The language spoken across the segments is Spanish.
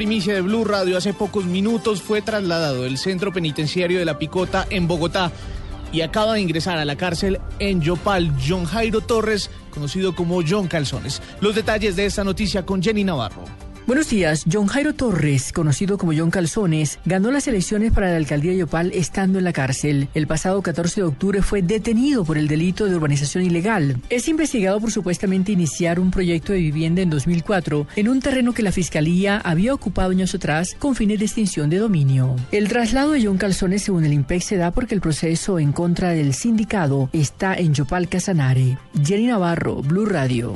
Primicia de Blue Radio hace pocos minutos fue trasladado del centro penitenciario de La Picota en Bogotá y acaba de ingresar a la cárcel en Yopal John Jairo Torres, conocido como John Calzones. Los detalles de esta noticia con Jenny Navarro. Buenos días. John Jairo Torres, conocido como John Calzones, ganó las elecciones para la alcaldía de Yopal estando en la cárcel. El pasado 14 de octubre fue detenido por el delito de urbanización ilegal. Es investigado por supuestamente iniciar un proyecto de vivienda en 2004 en un terreno que la fiscalía había ocupado años atrás con fines de extinción de dominio. El traslado de John Calzones, según el IMPEC, se da porque el proceso en contra del sindicado está en Yopal Casanare. Jenny Navarro, Blue Radio.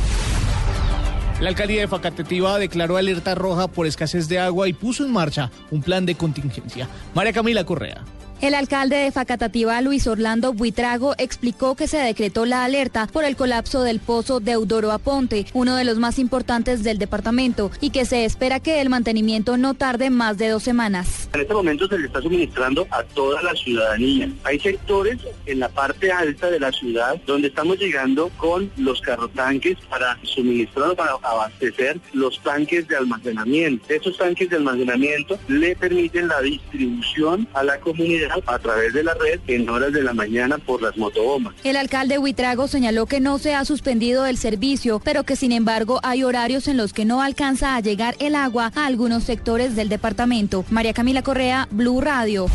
La alcaldía de Facatativá declaró alerta roja por escasez de agua y puso en marcha un plan de contingencia. María Camila Correa. El alcalde de Facatativá, Luis Orlando Buitrago, explicó que se decretó la alerta por el colapso del pozo Deudoro Aponte, uno de los más importantes del departamento, y que se espera que el mantenimiento no tarde más de dos semanas. En este momento se le está suministrando a toda la ciudadanía. Hay sectores en la parte alta de la ciudad donde estamos llegando con los carrotanques para suministrar, para abastecer los tanques de almacenamiento. Esos tanques de almacenamiento le permiten la distribución a la comunidad a través de la red en horas de la mañana por las motobombas. El alcalde Huitrago señaló que no se ha suspendido el servicio, pero que sin embargo hay horarios en los que no alcanza a llegar el agua a algunos sectores del departamento. María Camila Correa, Blue Radio.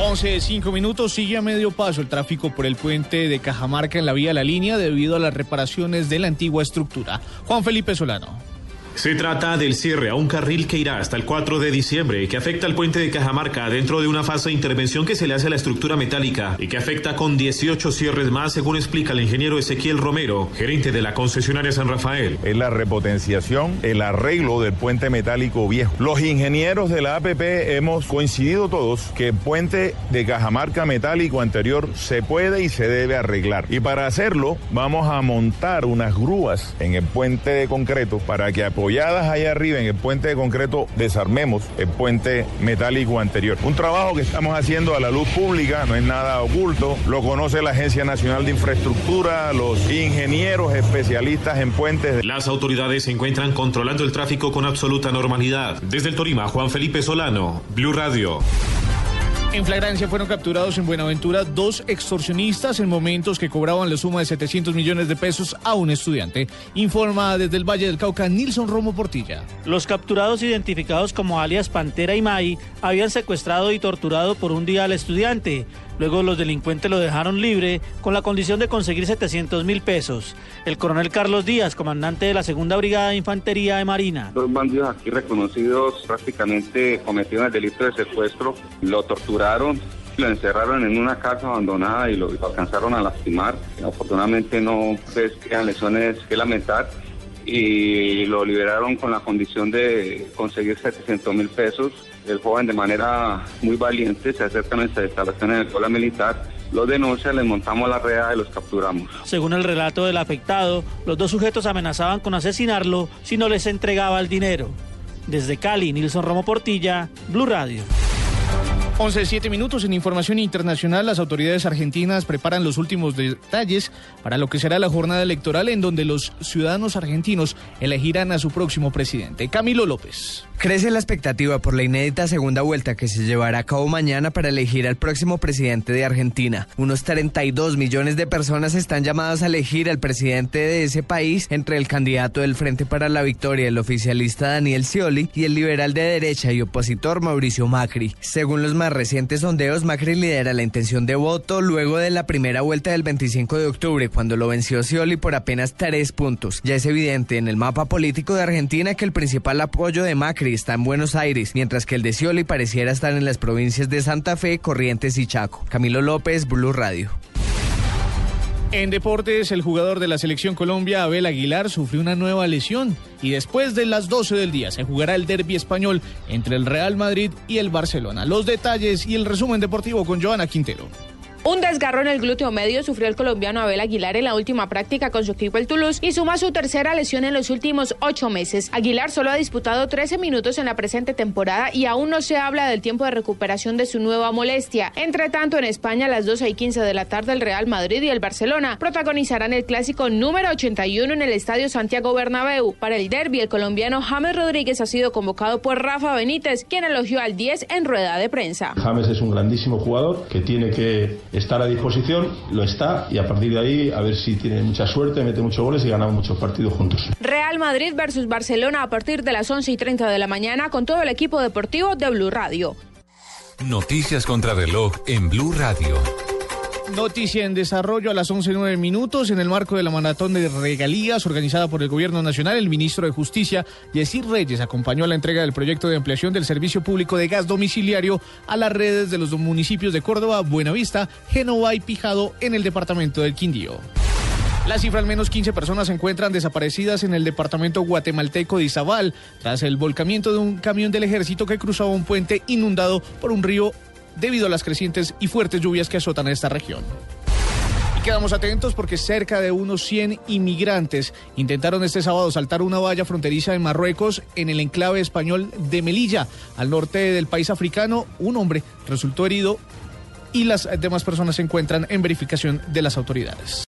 11 5 minutos sigue a medio paso el tráfico por el puente de Cajamarca en la vía La Línea debido a las reparaciones de la antigua estructura. Juan Felipe Solano. Se trata del cierre a un carril que irá hasta el 4 de diciembre, que afecta al puente de Cajamarca dentro de una fase de intervención que se le hace a la estructura metálica y que afecta con 18 cierres más, según explica el ingeniero Ezequiel Romero, gerente de la concesionaria San Rafael. Es la repotenciación, el arreglo del puente metálico viejo. Los ingenieros de la APP hemos coincidido todos que el puente de Cajamarca metálico anterior se puede y se debe arreglar. Y para hacerlo, vamos a montar unas grúas en el puente de concreto para que apoyen apoyadas allá arriba en el puente de concreto desarmemos el puente metálico anterior. Un trabajo que estamos haciendo a la luz pública, no es nada oculto, lo conoce la Agencia Nacional de Infraestructura, los ingenieros especialistas en puentes. Las autoridades se encuentran controlando el tráfico con absoluta normalidad. Desde el Torima, Juan Felipe Solano, Blue Radio. En flagrancia fueron capturados en Buenaventura dos extorsionistas en momentos que cobraban la suma de 700 millones de pesos a un estudiante. Informa desde el Valle del Cauca Nilson Romo Portilla. Los capturados identificados como alias Pantera y Mai habían secuestrado y torturado por un día al estudiante. Luego los delincuentes lo dejaron libre con la condición de conseguir 700 mil pesos. El coronel Carlos Díaz, comandante de la Segunda Brigada de Infantería de Marina. Dos bandidos aquí reconocidos prácticamente cometieron el delito de secuestro, lo torturaron, lo encerraron en una casa abandonada y lo, alcanzaron a lastimar. Afortunadamente no pues, quedan lesiones que lamentar y lo liberaron con la condición de conseguir 700 mil pesos. El joven de manera muy valiente se acerca a nuestra instalación en el escuela militar, los denuncia, les montamos la red y los capturamos. Según el relato del afectado, los dos sujetos amenazaban con asesinarlo si no les entregaba el dinero. Desde Cali, Nilson Romo Portilla, Blue Radio. 11, 7 minutos en información internacional. Las autoridades argentinas preparan los últimos detalles para lo que será la jornada electoral en donde los ciudadanos argentinos elegirán a su próximo presidente, Camilo López. Crece la expectativa por la inédita segunda vuelta que se llevará a cabo mañana para elegir al próximo presidente de Argentina. Unos 32 millones de personas están llamadas a elegir al presidente de ese país entre el candidato del Frente para la Victoria, el oficialista Daniel Scioli, y el liberal de derecha y opositor Mauricio Macri. Según los recientes sondeos, Macri lidera la intención de voto luego de la primera vuelta del 25 de octubre, cuando lo venció Scioli por apenas tres puntos. Ya es evidente en el mapa político de Argentina que el principal apoyo de Macri está en Buenos Aires, mientras que el de Scioli pareciera estar en las provincias de Santa Fe, Corrientes y Chaco. Camilo López, Blue Radio. En deportes, el jugador de la selección Colombia, Abel Aguilar, sufrió una nueva lesión y después de las 12 del día se jugará el derby español entre el Real Madrid y el Barcelona. Los detalles y el resumen deportivo con Joana Quintero. Un desgarro en el glúteo medio sufrió el colombiano Abel Aguilar en la última práctica con su equipo el Toulouse y suma su tercera lesión en los últimos ocho meses. Aguilar solo ha disputado 13 minutos en la presente temporada y aún no se habla del tiempo de recuperación de su nueva molestia. Entre tanto, en España, a las 12 y 15 de la tarde, el Real Madrid y el Barcelona protagonizarán el clásico número 81 en el Estadio Santiago Bernabéu. Para el derby, el colombiano James Rodríguez ha sido convocado por Rafa Benítez, quien elogió al 10 en rueda de prensa. James es un grandísimo jugador que tiene que estar a disposición, lo está, y a partir de ahí a ver si tiene mucha suerte, mete muchos goles y ganamos muchos partidos juntos. Real Madrid versus Barcelona a partir de las 11 y 30 de la mañana con todo el equipo deportivo de Blue Radio. Noticias contra reloj en Blue Radio. Noticia en desarrollo a las 11.09 minutos. En el marco de la maratón de regalías organizada por el Gobierno Nacional, el ministro de Justicia, Yesir Reyes, acompañó la entrega del proyecto de ampliación del servicio público de gas domiciliario a las redes de los municipios de Córdoba, Buenavista, Génova y Pijado en el departamento del Quindío. La cifra, al menos 15 personas se encuentran desaparecidas en el departamento guatemalteco de Izabal tras el volcamiento de un camión del ejército que cruzaba un puente inundado por un río debido a las crecientes y fuertes lluvias que azotan esta región. Y quedamos atentos porque cerca de unos 100 inmigrantes intentaron este sábado saltar una valla fronteriza en Marruecos en el enclave español de Melilla, al norte del país africano. Un hombre resultó herido y las demás personas se encuentran en verificación de las autoridades.